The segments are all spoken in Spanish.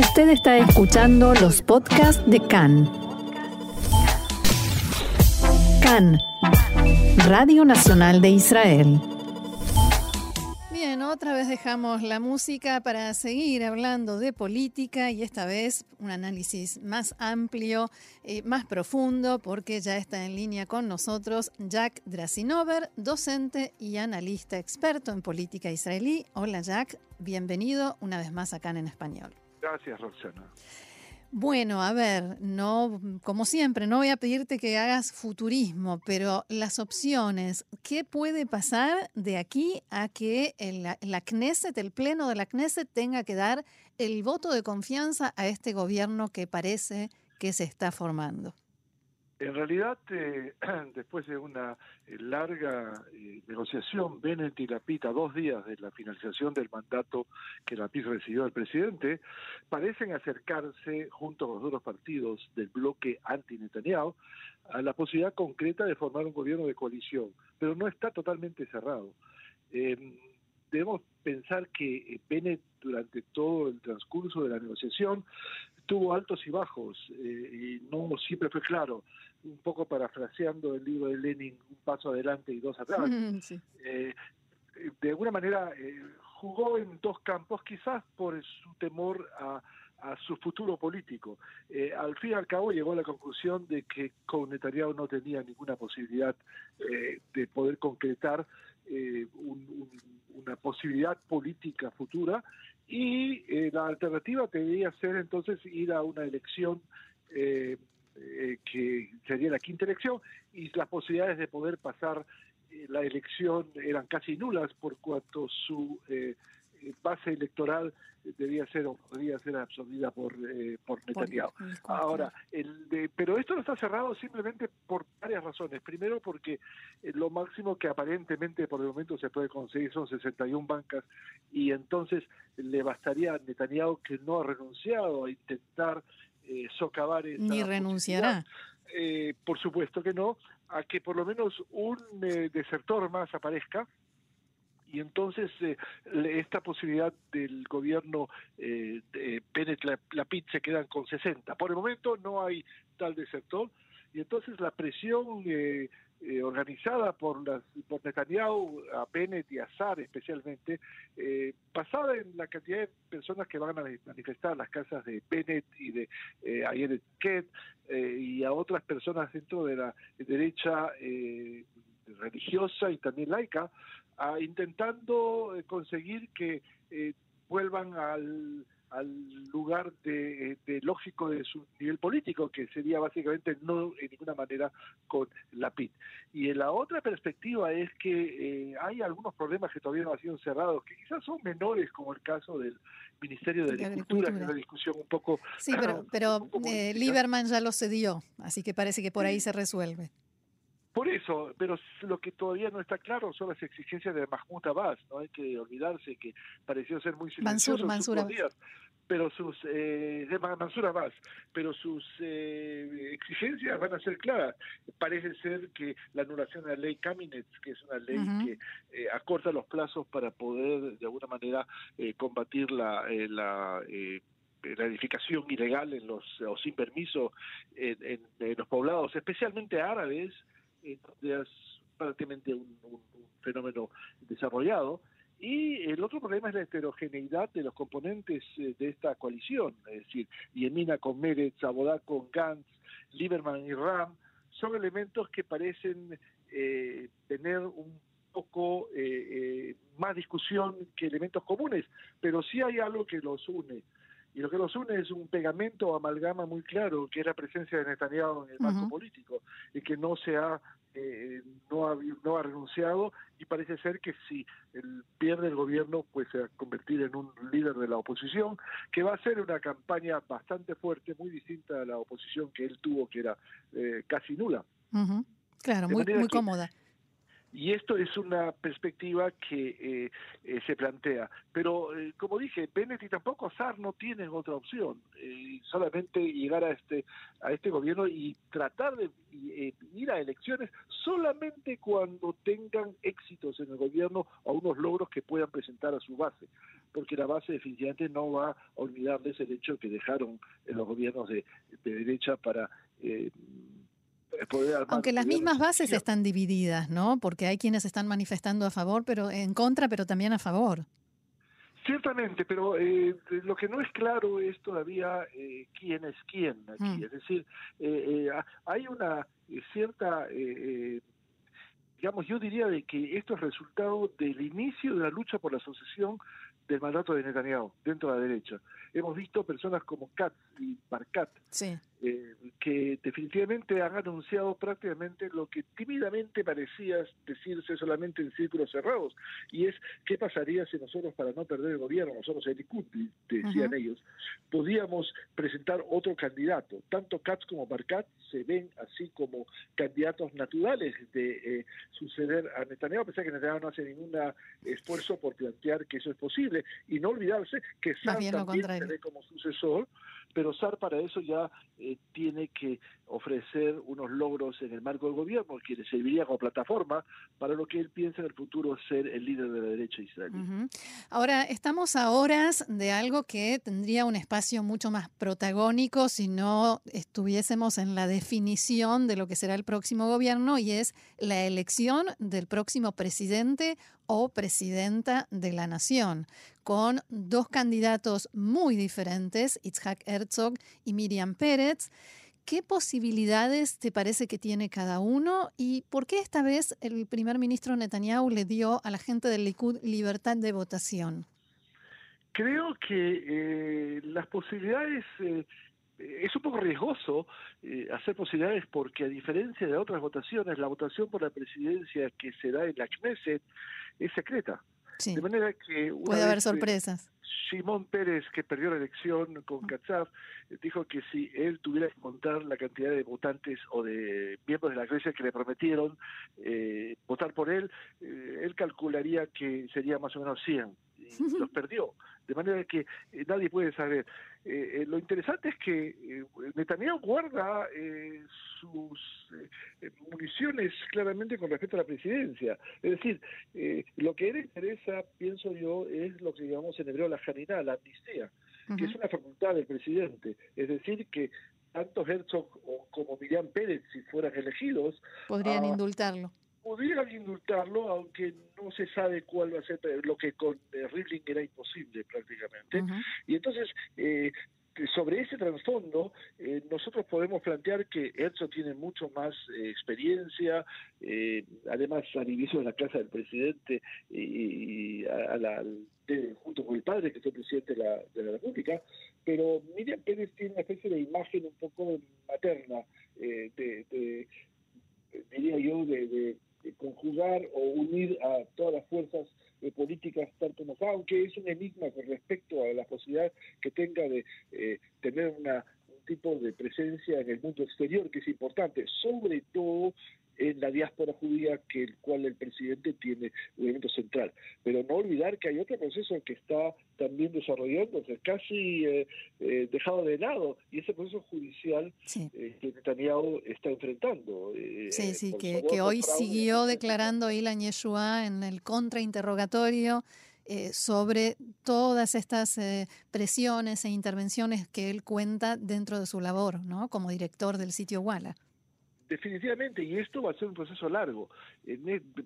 Usted está escuchando los podcasts de CAN. CAN, Radio Nacional de Israel. Bien, otra vez dejamos la música para seguir hablando de política y esta vez un análisis más amplio, eh, más profundo, porque ya está en línea con nosotros Jack Drasinover, docente y analista experto en política israelí. Hola Jack, bienvenido una vez más acá en español. Gracias, Roxana. Bueno, a ver, no, como siempre, no voy a pedirte que hagas futurismo, pero las opciones, ¿qué puede pasar de aquí a que la, la Knesset, el pleno de la Knesset, tenga que dar el voto de confianza a este gobierno que parece que se está formando? En realidad, eh, después de una eh, larga eh, negociación, Bennett y Lapid, a dos días de la finalización del mandato que Lapid recibió del presidente, parecen acercarse, junto con los otros partidos del bloque anti-Netanyahu, a la posibilidad concreta de formar un gobierno de coalición, pero no está totalmente cerrado. debemos pensar que Bennett, durante todo el transcurso de la negociación, tuvo altos y bajos, y no siempre fue claro un poco parafraseando el libro de Lenin, un paso adelante y dos atrás, eh, de alguna manera eh, jugó en dos campos, quizás por su temor a, su futuro político. Eh, al fin y al cabo llegó a la conclusión de que con Netanyahu no tenía ninguna posibilidad de poder concretar una posibilidad política futura y la alternativa debería ser entonces ir a una elección eh, eh, que sería la quinta elección, y las posibilidades de poder pasar eh, la elección eran casi nulas por cuanto su eh, base electoral debía ser o ser absorbida por por Netanyahu. Ahora, el pero esto no está cerrado simplemente por varias razones. Primero, porque lo máximo que aparentemente por el momento se puede conseguir son 61 bancas y entonces le bastaría a Netanyahu que no ha renunciado a intentar eh, socavar Ni renunciará. Eh, por supuesto que no, a que por lo menos un eh, desertor más aparezca y entonces esta posibilidad del gobierno eh, de Bennett se quedan con 60. Por el momento no hay tal desertor y entonces la presión eh, eh, organizada por, las, por Netanyahu, a Bennett y a Sar especialmente, eh, basada en la cantidad de personas que van a manifestar las casas de Bennett y de eh, Ket eh, y a otras personas dentro de la derecha eh, religiosa y también laica, a, intentando conseguir que vuelvan al al lugar de, lógico de su nivel político, que sería básicamente no en ninguna manera con la PIT. Y en la otra perspectiva es que eh, hay algunos problemas que todavía no han sido cerrados, que quizás son menores, como el caso del Ministerio de, Agricultura, que es una discusión un poco... Sí, pero, pero eh, Lieberman ya lo cedió, así que parece que por ahí se resuelve. Por eso, pero lo que todavía no está claro son las exigencias de Mahmoud Abbas, no hay que olvidarse que pareció ser muy silencioso Mansur, Mansur días, pero sus eh, de Mansur Abbas, pero sus eh, exigencias van a ser claras. Parece ser que la anulación de la ley Caminets, que es una ley uh -huh. que eh, acorta los plazos para poder de alguna manera eh, combatir la, eh, la la edificación ilegal en los o sin permiso en, en, en los poblados, especialmente árabes, es prácticamente un, fenómeno desarrollado. Y el otro problema es la heterogeneidad de los componentes eh, de esta coalición, es decir, Yemina con Meretz, Abodá con Gantz, Lieberman y Ram, son elementos que parecen eh, tener un poco eh, eh, más discusión que elementos comunes, pero sí hay algo que los une. Y lo que los une es un pegamento o amalgama muy claro, que es la presencia de Netanyahu en el marco uh -huh. político, y que no se ha, eh, no ha, no ha renunciado, y parece ser que si él pierde el gobierno, pues se va a convertir en un líder de la oposición, que va a ser una campaña bastante fuerte, muy distinta a la oposición que él tuvo, que era eh, casi nula. Uh -huh. Claro, de muy, muy que, cómoda. Y esto es una perspectiva que eh, eh, se plantea. Pero, eh, como dije, Bennett y tampoco fracasar, no tienen otra opción. solamente llegar a este a este gobierno y tratar de ir a elecciones solamente cuando tengan éxitos en el gobierno o unos logros que puedan presentar a su base, porque la base definitivamente no va a olvidarles el hecho que dejaron los gobiernos de, derecha para eh, Aunque las mismas bases están divididas, ¿no? Porque hay quienes están manifestando a favor, pero en contra, pero también a favor. Ciertamente, pero eh, lo que no es claro es todavía eh, quién es quién aquí. Mm. Es decir, eh, hay una cierta, digamos, yo diría de que esto es resultado del inicio de la lucha por la asociación del mandato de Netanyahu dentro de la derecha. Hemos visto personas como Katz y Barkat sí. Eh, que definitivamente han anunciado prácticamente lo que tímidamente parecía decirse solamente en círculos cerrados, y es qué pasaría si nosotros, para no perder el gobierno, nosotros el Likud, decían ellos, podíamos presentar otro candidato. Tanto Katz como Barkat se ven así como candidatos naturales de eh, suceder a Netanyahu, a pesar que Netanyahu no hace ningún esfuerzo por plantear que eso es posible, y no olvidarse que Sar también se ve como sucesor, pero SAR para eso ya eh, tiene que ofrecer unos logros en el marco del gobierno que le serviría como plataforma para lo que él piensa en el futuro ser el líder de la derecha israelí. Ahora, estamos a horas de algo que tendría un espacio mucho más protagónico si no estuviésemos en la definición de lo que será el próximo gobierno y es la elección del próximo presidente o presidenta de la nación, con dos candidatos muy diferentes, Itzhak Herzog y Miriam Pérez. ¿Qué posibilidades te parece que tiene cada uno y por qué esta vez el primer ministro Netanyahu le dio a la gente del Likud libertad de votación? Creo que eh, las posibilidades eh, es un poco riesgoso eh, hacer posibilidades porque a diferencia de otras votaciones, la votación por la presidencia que se da en la Knesset es secreta. De manera que... Puede haber sorpresas. Simón Pérez, que perdió la elección con Katzaf, dijo que si él tuviera que contar la cantidad de votantes o de miembros de la iglesia que le prometieron eh, votar por él, eh, él calcularía que sería más o menos 100. Y los perdió. De manera que eh, nadie puede saber. lo interesante es que Netanyahu guarda sus municiones claramente con respecto a la presidencia. Es decir, lo que él interesa, pienso yo, es lo que llamamos en hebreo la la amnistía, que es una facultad del presidente. Es decir, que tanto Herzog como Miriam Pérez, si fueran elegidos, podrían ah, indultarlo. Podrían indultarlo, aunque no se sabe cuál va a ser lo que con eh, Rivlin era imposible prácticamente. Y entonces, eh, sobre ese trasfondo, eh, nosotros podemos plantear que Herzog tiene mucho más experiencia, además al inicio de la casa del presidente y, a, la, junto con el padre, que el presidente de la, de la República, pero Miriam Pérez tiene una especie de imagen un poco materna, eh, de, diría yo, de, conjugar o unir a todas las fuerzas eh, políticas tal como aunque es un enigma con respecto a la posibilidad que tenga de eh, tener una, un tipo de presencia en el mundo exterior que es importante, sobre todo en la diáspora judía que el cual el presidente tiene un elemento central. Pero no olvidar que hay otro proceso que está también desarrollándose, casi eh, eh, dejado de lado, y ese proceso judicial eh, que Netanyahu está enfrentando. sí, sí, que, hoy siguió declarando Ilan Yeshua en el contrainterrogatorio. Sobre todas estas presiones e intervenciones que él cuenta dentro de su labor, ¿no? Como director del sitio Walla. Definitivamente, y esto va a ser un proceso largo.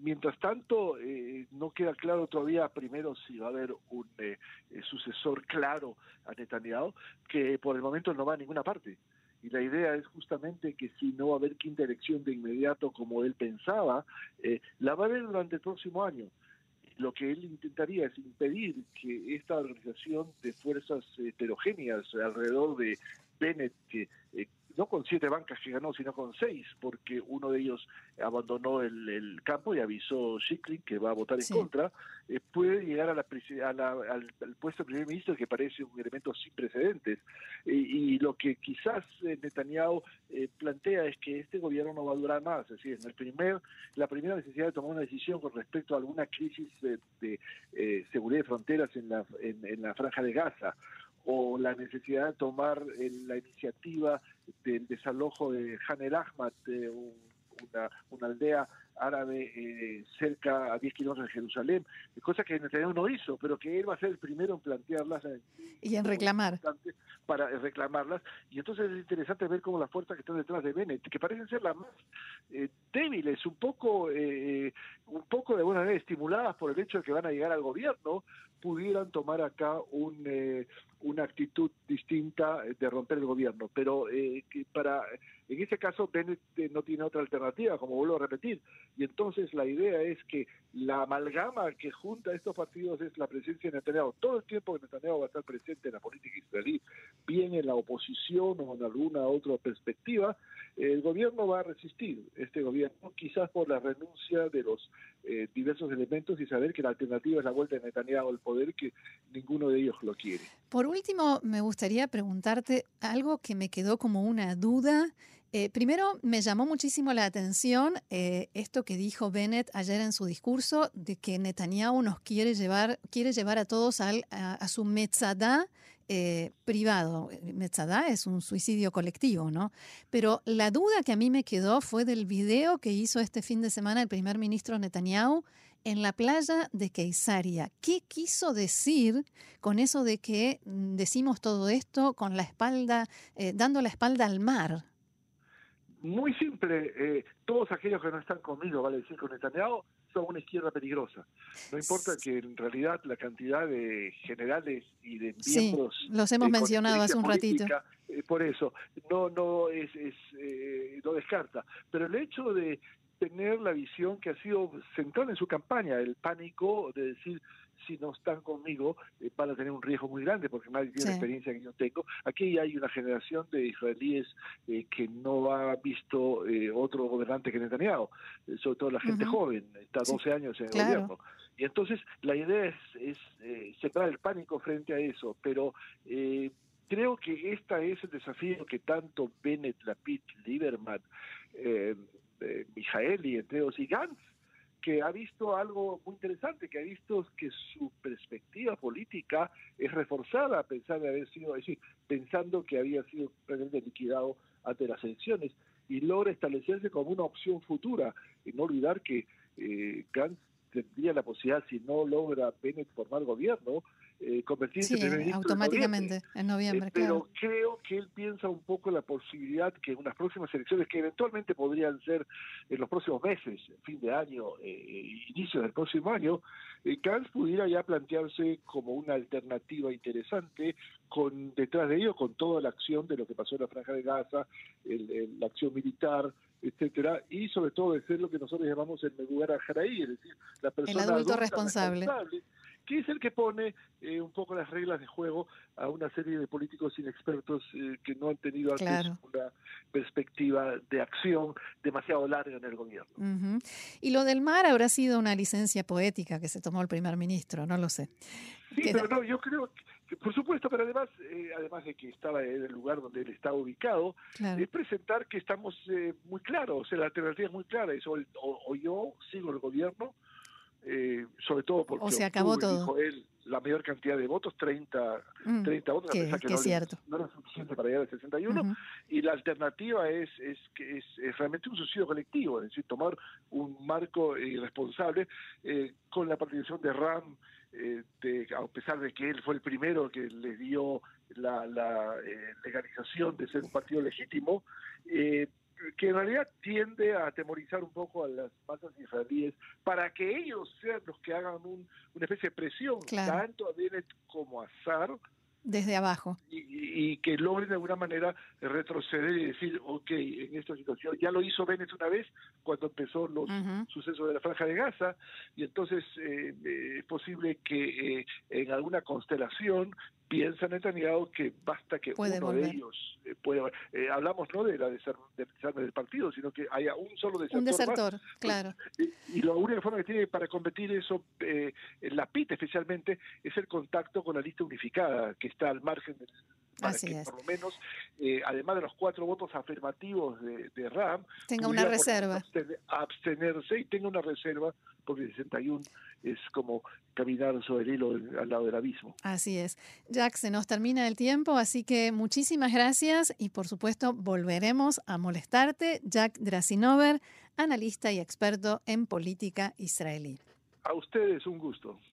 mientras tanto, eh, no queda claro todavía primero si va a haber un eh, eh, sucesor claro a Netanyahu, que por el momento no va a ninguna parte. Y la idea es justamente que si no va a haber quinta elección de inmediato como él pensaba, la va a haber durante el próximo año lo que él intentaría es impedir que esta organización de fuerzas heterogéneas alrededor de Bennett, que no con siete bancas que ganó, sino con seis, porque uno de ellos abandonó el, campo y avisó Schicklin que va a votar en contra, eh, puede llegar a la, al, puesto de primer ministro que parece un elemento sin precedentes. y lo que quizás eh, Netanyahu eh, plantea es que este gobierno no va a durar más, es decir, en el primer, la primera necesidad de tomar una decisión con respecto a alguna crisis de, seguridad de fronteras en la, en la franja de Gaza o la necesidad de tomar la iniciativa del desalojo de Han el Ahmad, una, una aldea árabe eh, cerca a 10 kilómetros de Jerusalén, cosa que Netanyahu no hizo, pero que él va a ser el primero en plantearlas. y en reclamar. Para reclamarlas. Y entonces es interesante ver cómo las fuerzas que están detrás de Bennett, que parecen ser las más eh, débiles, un poco, eh, un poco de buena manera estimuladas por el hecho de que van a llegar al gobierno, pudieran tomar acá un, una actitud distinta de romper el gobierno. Pero que para en ese caso Bennett no tiene otra alternativa, como vuelvo a repetir, y entonces la idea es que la amalgama que junta estos partidos es la presencia de Netanyahu. Todo el tiempo que Netanyahu va a estar presente en la política israelí, bien en la oposición o en alguna otra perspectiva, el gobierno va a resistir. Este gobierno, quizás por la renuncia de los eh, diversos elementos y saber que la alternativa es la vuelta de Netanyahu al poder, que ninguno de ellos lo quiere. Por último, me gustaría preguntarte algo que me quedó como una duda eh, primero, me llamó muchísimo la atención eh, esto que dijo Bennett ayer en su discurso de que Netanyahu nos quiere llevar, quiere llevar a todos a, su metzadá eh, privado. Metzadá es un suicidio colectivo, ¿no? Pero la duda que a mí me quedó fue del video que hizo este fin de semana el primer ministro Netanyahu en la playa de Keisaria. ¿Qué quiso decir con eso de que mm, decimos todo esto con la espalda, dando la espalda al mar? Muy simple, eh, todos aquellos que no están conmigo, vale decir con Netanyahu, son una izquierda peligrosa. No importa que en realidad la cantidad de generales y de miembros... Sí, los hemos mencionado hace un ratito. Eh, por eso, no, no, es, es eh, no descarta. Pero el hecho de tener la visión que ha sido central en su campaña, el pánico de decir si no están conmigo eh, van a tener un riesgo muy grande porque nadie tiene la experiencia que yo tengo. Aquí hay una generación de israelíes eh, que no ha visto eh, otro gobernante que Netanyahu, sobre todo la gente joven, está 12 años en el gobierno. Y entonces la idea es, es separar el pánico frente a eso, pero creo que este es el desafío que tanto Bennett, Lapid, Lieberman, eh, Mijaeli, entre ellos, y Gantz que ha visto algo muy interesante, que ha visto que su perspectiva política es reforzada de haber sido, es decir, pensando que había sido liquidado ante las elecciones y logra establecerse como una opción futura. Y no olvidar que eh, Gantz tendría la posibilidad, si no logra Bennett formar gobierno, eh, convertirse en primer automáticamente en noviembre. Eh, pero creo que él piensa un poco la posibilidad que en unas próximas elecciones, que eventualmente podrían ser en los próximos meses, fin de año, eh, inicio del próximo año, eh, pudiera ya plantearse como una alternativa interesante, con detrás de ello, con toda la acción de lo que pasó en la Franja de Gaza, la acción militar, etcétera, y sobre todo de ser lo que nosotros llamamos el lugar Jaraí, es decir, la persona el adulto responsable que es el que pone eh, un poco las reglas de juego a una serie de políticos inexpertos eh, que no han tenido antes una perspectiva de acción demasiado larga en el gobierno. Y lo del mar habrá sido una licencia poética que se tomó el primer ministro, no lo sé. Sí, pero no, yo creo que, por supuesto, pero además, eh, además de que estaba en el lugar donde él está ubicado, es presentar que estamos muy claros, o sea, la alternativa es muy clara, es o yo sigo el gobierno eh, sobre todo porque o se acabó todo. él la mayor cantidad de votos, 30, 30 mm, votos, que, que, no, cierto. no, era suficiente para llegar al 61, y la alternativa es, es que es, realmente un suicidio colectivo, es decir, tomar un marco irresponsable eh, con la participación de RAM, eh, de, a pesar de que él fue el primero que le dio la, la legalización de ser un partido legítimo, eh, que en realidad tiende a atemorizar un poco a las masas israelíes para que ellos sean los que hagan un, una especie de presión tanto a Bennett como a Sar desde abajo. Y, que logren de alguna manera retroceder y decir, ok, en esta situación, ya lo hizo Bennett una vez cuando empezó los sucesos de la franja de Gaza, y entonces eh, eh, es posible que eh, en alguna constelación piensa Netanyahu que basta que uno de ellos eh, pueda eh, hablamos no de la desarme del partido sino que haya un solo desertor un desertor claro. Y, la única forma que tiene para competir eso eh, la PIT especialmente es el contacto con la lista unificada que está al margen del para que por lo menos, eh, además de los cuatro votos afirmativos de, de Ram, tenga una reserva. Abstenerse y tenga una reserva, porque 61 es como caminar sobre el hilo al lado del abismo. Así es. Jack, se nos termina el tiempo, así que muchísimas gracias y por supuesto volveremos a molestarte. Jack Drasinover, analista y experto en política israelí. A ustedes un gusto.